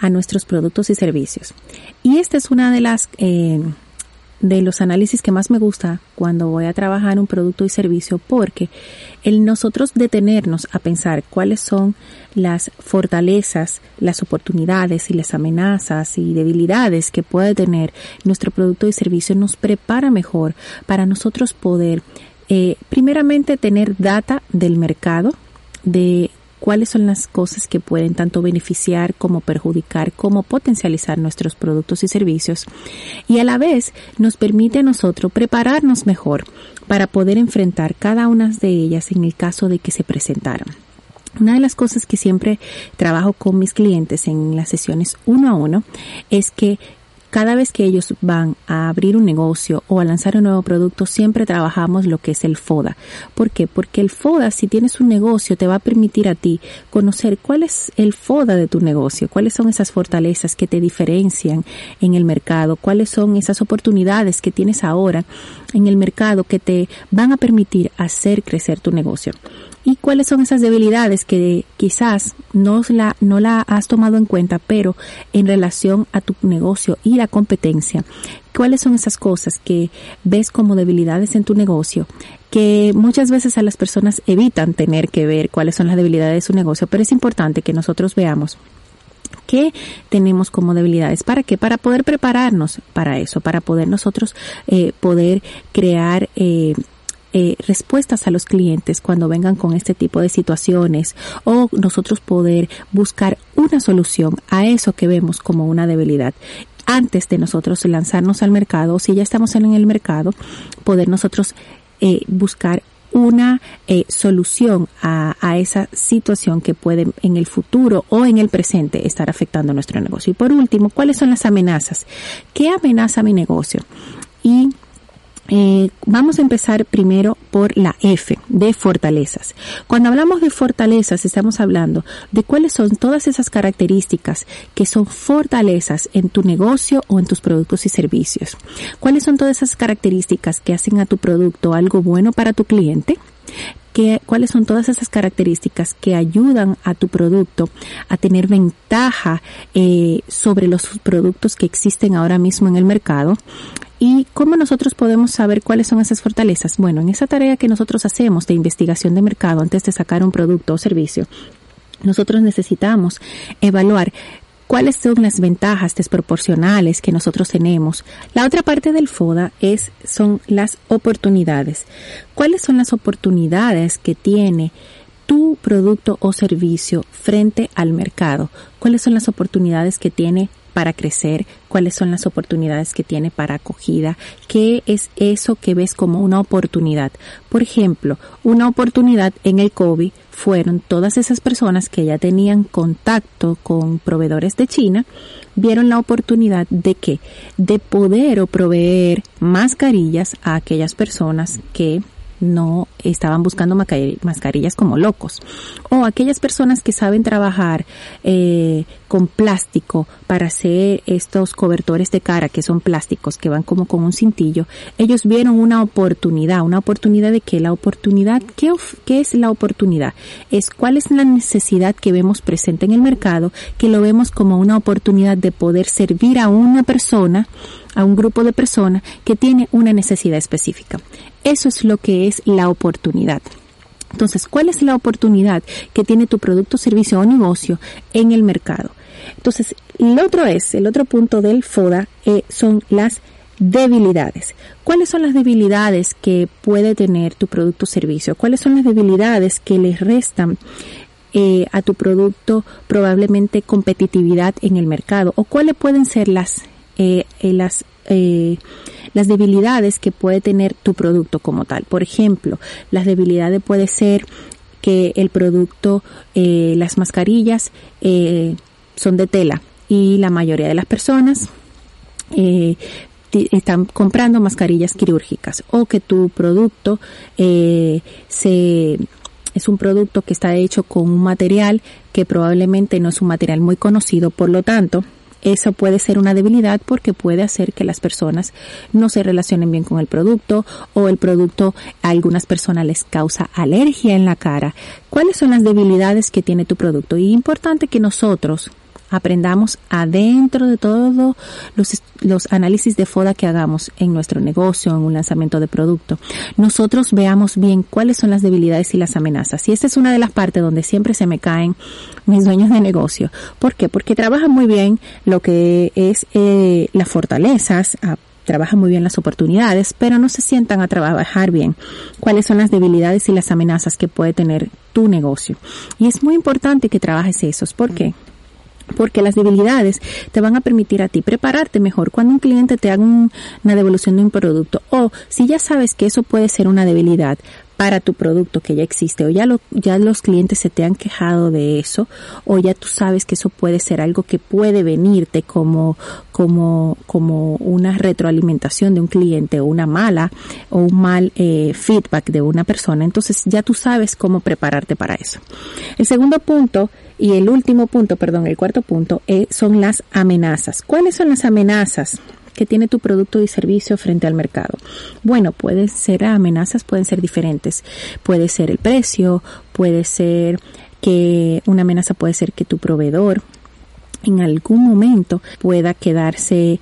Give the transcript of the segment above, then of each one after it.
a nuestros productos y servicios. Y esta es una de las eh, de los análisis que más me gusta cuando voy a trabajar un producto y servicio porque el nosotros detenernos a pensar cuáles son las fortalezas, las oportunidades y las amenazas y debilidades que puede tener nuestro producto y servicio nos prepara mejor para nosotros poder eh, primeramente tener data del mercado, de cuáles son las cosas que pueden tanto beneficiar como perjudicar, como potencializar nuestros productos y servicios y a la vez nos permite a nosotros prepararnos mejor para poder enfrentar cada una de ellas en el caso de que se presentaran. Una de las cosas que siempre trabajo con mis clientes en las sesiones uno a uno es que cada vez que ellos van a abrir un negocio o a lanzar un nuevo producto, siempre trabajamos lo que es el FODA. ¿Por qué? Porque el FODA, si tienes un negocio, te va a permitir a ti conocer cuál es el FODA de tu negocio, cuáles son esas fortalezas que te diferencian en el mercado, cuáles son esas oportunidades que tienes ahora en el mercado que te van a permitir hacer crecer tu negocio y cuáles son esas debilidades que quizás no la, no la has tomado en cuenta, pero en relación a tu negocio y la competencia, cuáles son esas cosas que ves como debilidades en tu negocio que muchas veces a las personas evitan tener que ver cuáles son las debilidades de su negocio, pero es importante que nosotros veamos qué tenemos como debilidades. ¿Para qué? Para poder prepararnos para eso, para poder nosotros eh, poder crear eh, eh, respuestas a los clientes cuando vengan con este tipo de situaciones o nosotros poder buscar una solución a eso que vemos como una debilidad antes de nosotros lanzarnos al mercado, si ya estamos en el mercado, poder nosotros eh, buscar una eh, solución a, a, esa situación que puede en el futuro o en el presente estar afectando nuestro negocio. Y por último, ¿cuáles son las amenazas? ¿Qué amenaza mi negocio? Y eh, vamos a empezar primero por la F de fortalezas. Cuando hablamos de fortalezas estamos hablando de cuáles son todas esas características que son fortalezas en tu negocio o en tus productos y servicios. ¿Cuáles son todas esas características que hacen a tu producto algo bueno para tu cliente? cuáles son todas esas características que ayudan a tu producto a tener ventaja eh, sobre los productos que existen ahora mismo en el mercado ¿Y cómo nosotros podemos saber cuáles son esas fortalezas? Bueno, en esa tarea que nosotros hacemos de investigación de mercado antes de sacar un producto o servicio, nosotros necesitamos evaluar cuáles son las ventajas desproporcionales que nosotros tenemos. La otra parte del FODA es, son las oportunidades. ¿Cuáles son las oportunidades que tiene tu producto o servicio frente al mercado? ¿Cuáles son las oportunidades que tiene para crecer, cuáles son las oportunidades que tiene para acogida, qué es eso que ves como una oportunidad. Por ejemplo, una oportunidad en el COVID fueron todas esas personas que ya tenían contacto con proveedores de China, vieron la oportunidad de que de poder o proveer mascarillas a aquellas personas que no estaban buscando mascarillas como locos. O aquellas personas que saben trabajar eh, con plástico para hacer estos cobertores de cara que son plásticos que van como con un cintillo, ellos vieron una oportunidad, una oportunidad de que la oportunidad, ¿qué, ¿qué es la oportunidad? Es cuál es la necesidad que vemos presente en el mercado, que lo vemos como una oportunidad de poder servir a una persona a un grupo de personas que tiene una necesidad específica. Eso es lo que es la oportunidad. Entonces, ¿cuál es la oportunidad que tiene tu producto, servicio o negocio en el mercado? Entonces, el otro es, el otro punto del FODA eh, son las debilidades. ¿Cuáles son las debilidades que puede tener tu producto o servicio? ¿Cuáles son las debilidades que le restan eh, a tu producto probablemente competitividad en el mercado? ¿O cuáles pueden ser las, eh, las eh, las debilidades que puede tener tu producto como tal. Por ejemplo, las debilidades puede ser que el producto, eh, las mascarillas eh, son de tela y la mayoría de las personas eh, están comprando mascarillas quirúrgicas o que tu producto eh, se es un producto que está hecho con un material que probablemente no es un material muy conocido, por lo tanto, eso puede ser una debilidad porque puede hacer que las personas no se relacionen bien con el producto o el producto a algunas personas les causa alergia en la cara. ¿Cuáles son las debilidades que tiene tu producto? Y importante que nosotros aprendamos adentro de todos los, los análisis de FODA que hagamos en nuestro negocio, en un lanzamiento de producto, nosotros veamos bien cuáles son las debilidades y las amenazas. Y esta es una de las partes donde siempre se me caen mis dueños de negocio. ¿Por qué? Porque trabajan muy bien lo que es eh, las fortalezas, trabajan muy bien las oportunidades, pero no se sientan a trabajar bien cuáles son las debilidades y las amenazas que puede tener tu negocio. Y es muy importante que trabajes esos. ¿Por qué? Porque las debilidades te van a permitir a ti prepararte mejor. Cuando un cliente te haga una devolución de un producto o si ya sabes que eso puede ser una debilidad para tu producto que ya existe o ya lo, los clientes se te han quejado de eso o ya tú sabes que eso puede ser algo que puede venirte como como como una retroalimentación de un cliente o una mala o un mal eh, feedback de una persona entonces ya tú sabes cómo prepararte para eso el segundo punto y el último punto, perdón, el cuarto punto, eh, son las amenazas. ¿Cuáles son las amenazas? Que tiene tu producto y servicio frente al mercado. Bueno, pueden ser amenazas, pueden ser diferentes. Puede ser el precio, puede ser que una amenaza puede ser que tu proveedor en algún momento pueda quedarse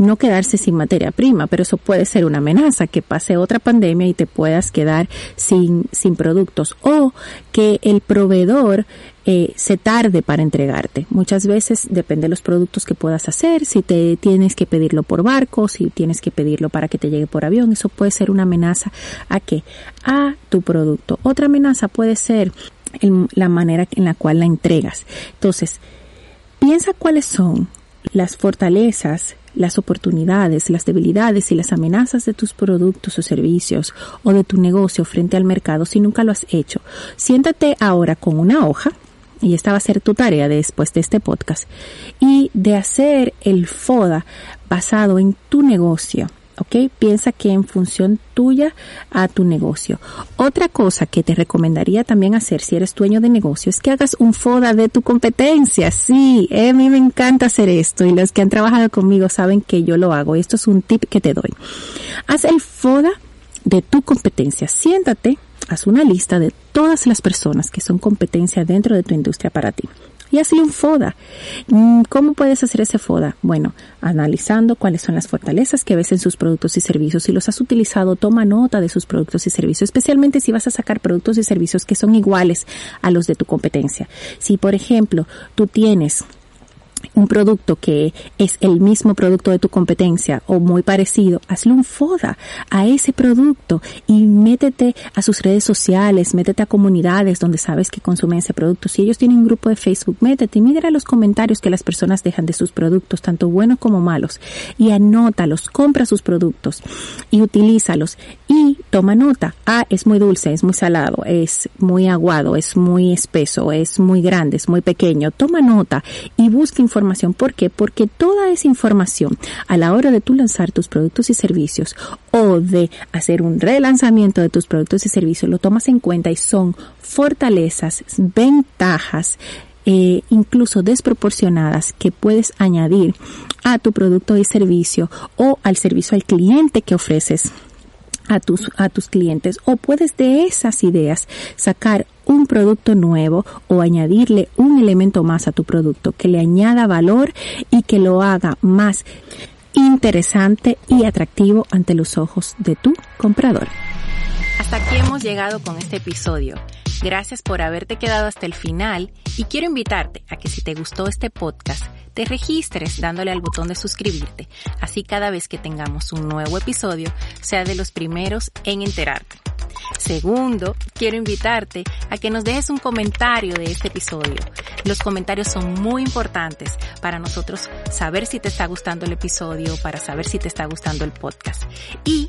no quedarse sin materia prima, pero eso puede ser una amenaza, que pase otra pandemia y te puedas quedar sin, sin productos o que el proveedor eh, se tarde para entregarte. Muchas veces depende de los productos que puedas hacer, si te tienes que pedirlo por barco, si tienes que pedirlo para que te llegue por avión, eso puede ser una amenaza a qué? A tu producto. Otra amenaza puede ser la manera en la cual la entregas. Entonces, piensa cuáles son las fortalezas las oportunidades, las debilidades y las amenazas de tus productos o servicios o de tu negocio frente al mercado si nunca lo has hecho. Siéntate ahora con una hoja, y esta va a ser tu tarea después de este podcast, y de hacer el FODA basado en tu negocio ¿ok? Piensa que en función tuya a tu negocio. Otra cosa que te recomendaría también hacer si eres dueño de negocio es que hagas un FODA de tu competencia. Sí, a mí me encanta hacer esto y los que han trabajado conmigo saben que yo lo hago. Esto es un tip que te doy. Haz el FODA de tu competencia. Siéntate, haz una lista de todas las personas que son competencia dentro de tu industria para ti y hazle un FODA. Mm, ¿Cómo puedes hacer ese FODA? Bueno, analizando cuáles son las fortalezas que ves en sus productos y servicios. Si los has utilizado, toma nota de sus productos y servicios, especialmente si vas a sacar productos y servicios que son iguales a los de tu competencia. Si, por ejemplo, tú tienes un producto que es el mismo producto de tu competencia o muy parecido, hazle un foda a ese producto y métete a sus redes sociales, métete a comunidades donde sabes que consumen ese producto. Si ellos tienen un grupo de Facebook, métete y mira los comentarios que las personas dejan de sus productos, tanto buenos como malos, y anótalos, compra sus productos y utilízalos y toma nota. Ah, es muy dulce, es muy salado, es muy aguado, es muy espeso, es muy grande, es muy pequeño. Toma nota y busca información. ¿Por qué? Porque toda esa información a la hora de tú lanzar tus productos y servicios o de hacer un relanzamiento de tus productos y servicios lo tomas en cuenta y son fortalezas, ventajas, eh, incluso desproporcionadas que puedes añadir a tu producto y servicio o al servicio al cliente que ofreces a tus, a tus clientes o puedes de esas ideas sacar un producto nuevo o añadirle un elemento más a tu producto que le añada valor y que lo haga más interesante y atractivo ante los ojos de tu comprador. Hasta aquí hemos llegado con este episodio. Gracias por haberte quedado hasta el final y quiero invitarte a que si te gustó este podcast, te registres dándole al botón de suscribirte. Así cada vez que tengamos un nuevo episodio, sea de los primeros en enterarte. Segundo, quiero invitarte a que nos dejes un comentario de este episodio. Los comentarios son muy importantes para nosotros saber si te está gustando el episodio, para saber si te está gustando el podcast. Y